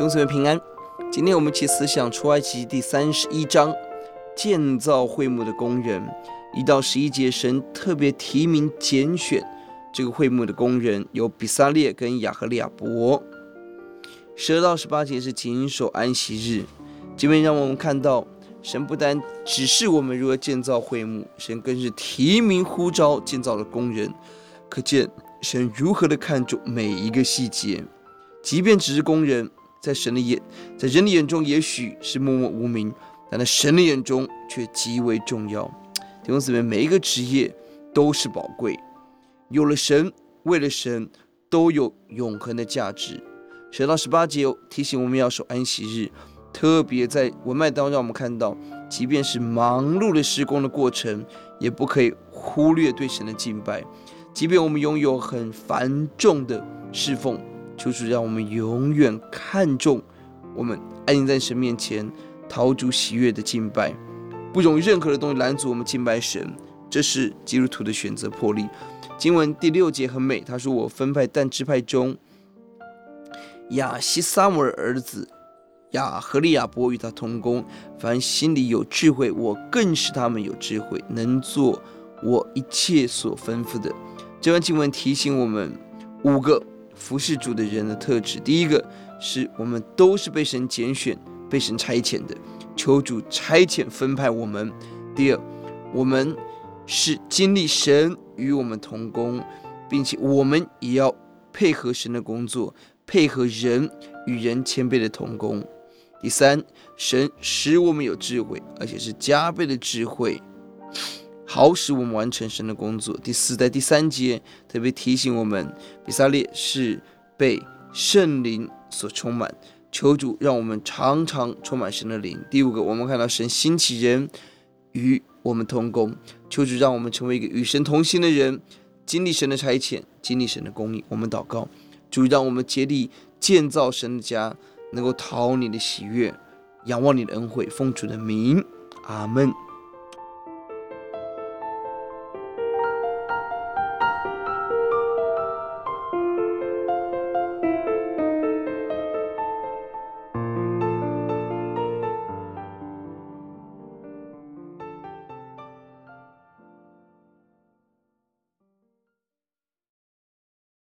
兄姊妹平安。今天我们一起思想出埃及第三十一章建造会幕的工人，一到十一节，神特别提名拣选这个会幕的工人有比撒列跟亚何利亚伯。十二到十八节是谨守安息日，这边让我们看到神不单指示我们如何建造会幕，神更是提名呼召建造的工人，可见神如何的看重每一个细节。即便只是工人，在神的眼，在人的眼中也许是默默无名，但在神的眼中却极为重要。弟兄姊妹，每一个职业都是宝贵，有了神，为了神，都有永恒的价值。十到十八节提醒我们要守安息日，特别在文脉当中，让我们看到，即便是忙碌的施工的过程，也不可以忽略对神的敬拜。即便我们拥有很繁重的侍奉。求主让我们永远看重我们安静在神面前讨主喜悦的敬拜，不容任何的东西拦阻我们敬拜神。这是基督徒的选择魄力。经文第六节很美，他说：“我分派但支派中亚希撒母耳儿子亚何利亚伯与他同工，凡心里有智慧，我更使他们有智慧，能做我一切所吩咐的。”这段经文提醒我们五个。服侍主的人的特质，第一个是我们都是被神拣选、被神差遣的，求主差遣分派我们；第二，我们是经历神与我们同工，并且我们也要配合神的工作，配合人与人谦卑的同工；第三，神使我们有智慧，而且是加倍的智慧。好使我们完成神的工作。第四，在第三节特别提醒我们，比撒列是被圣灵所充满，求主让我们常常充满神的灵。第五个，我们看到神兴起人与我们同工，求主让我们成为一个与神同行的人，经历神的差遣，经历神的供应。我们祷告，主让我们竭力建造神的家，能够讨你的喜悦，仰望你的恩惠，奉主的名，阿门。